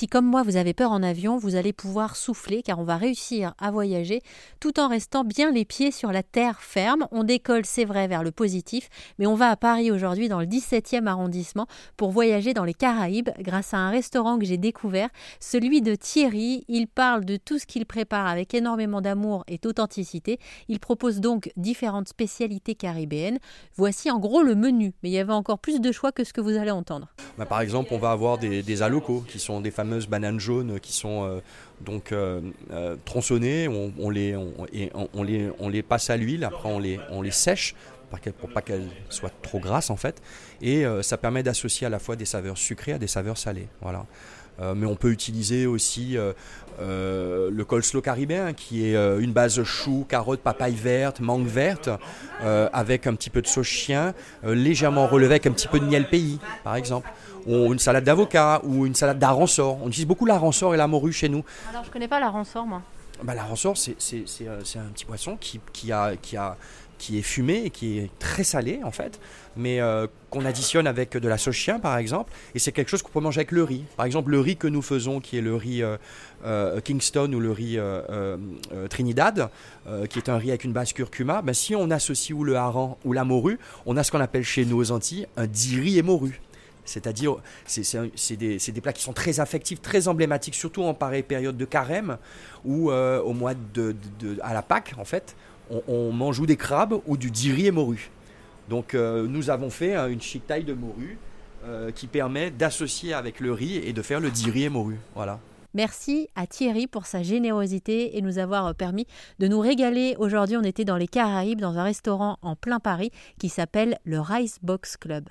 Si comme moi vous avez peur en avion, vous allez pouvoir souffler car on va réussir à voyager tout en restant bien les pieds sur la terre ferme. On décolle, c'est vrai, vers le positif, mais on va à Paris aujourd'hui dans le 17e arrondissement pour voyager dans les Caraïbes grâce à un restaurant que j'ai découvert, celui de Thierry. Il parle de tout ce qu'il prépare avec énormément d'amour et d'authenticité. Il propose donc différentes spécialités caribéennes. Voici en gros le menu, mais il y avait encore plus de choix que ce que vous allez entendre. Bah, par exemple, on va avoir des, des qui sont des fameuses bananes jaunes qui sont euh, donc euh, euh, tronçonnées. On, les, passe à l'huile, après on les, sèche pour pas qu'elles soient trop grasses en fait. Et ça permet d'associer à la fois des saveurs sucrées à des saveurs salées. Mais on peut utiliser aussi le coleslaw caribéen qui est une base chou, carotte, papaye verte, mangue verte avec un petit peu de sauce chien, légèrement relevé avec un petit peu de miel pays par exemple ou une salade d'avocat, ou une salade d'aransor. On utilise beaucoup l'aransor et la morue chez nous. Alors je connais pas l'aransor moi. Bah, c'est, c'est, euh, c'est un petit poisson qui, est fumé et qui est très salé en fait, mais euh, qu'on additionne avec de la sauce chien par exemple, et c'est quelque chose qu'on peut manger avec le riz. Par exemple le riz que nous faisons qui est le riz euh, Kingston ou le riz Trinidad, qui est un riz avec une base curcuma, ben, si on associe ou le hareng ou la morue, on a ce qu'on appelle chez nous aux Antilles un riz et morue. C'est-à-dire, c'est des, plats qui sont très affectifs, très emblématiques, surtout en période de carême, ou euh, au mois de, à la Pâque, en fait, on, mange ou des crabes ou du diri et morue. Donc, euh, nous avons fait une chic taille de morue euh, qui permet d'associer avec le riz et de faire le diri et morue. Voilà. Merci à Thierry pour sa générosité et nous avoir permis de nous régaler. Aujourd'hui, on était dans les Caraïbes, dans un restaurant en plein Paris qui s'appelle le Rice Box Club.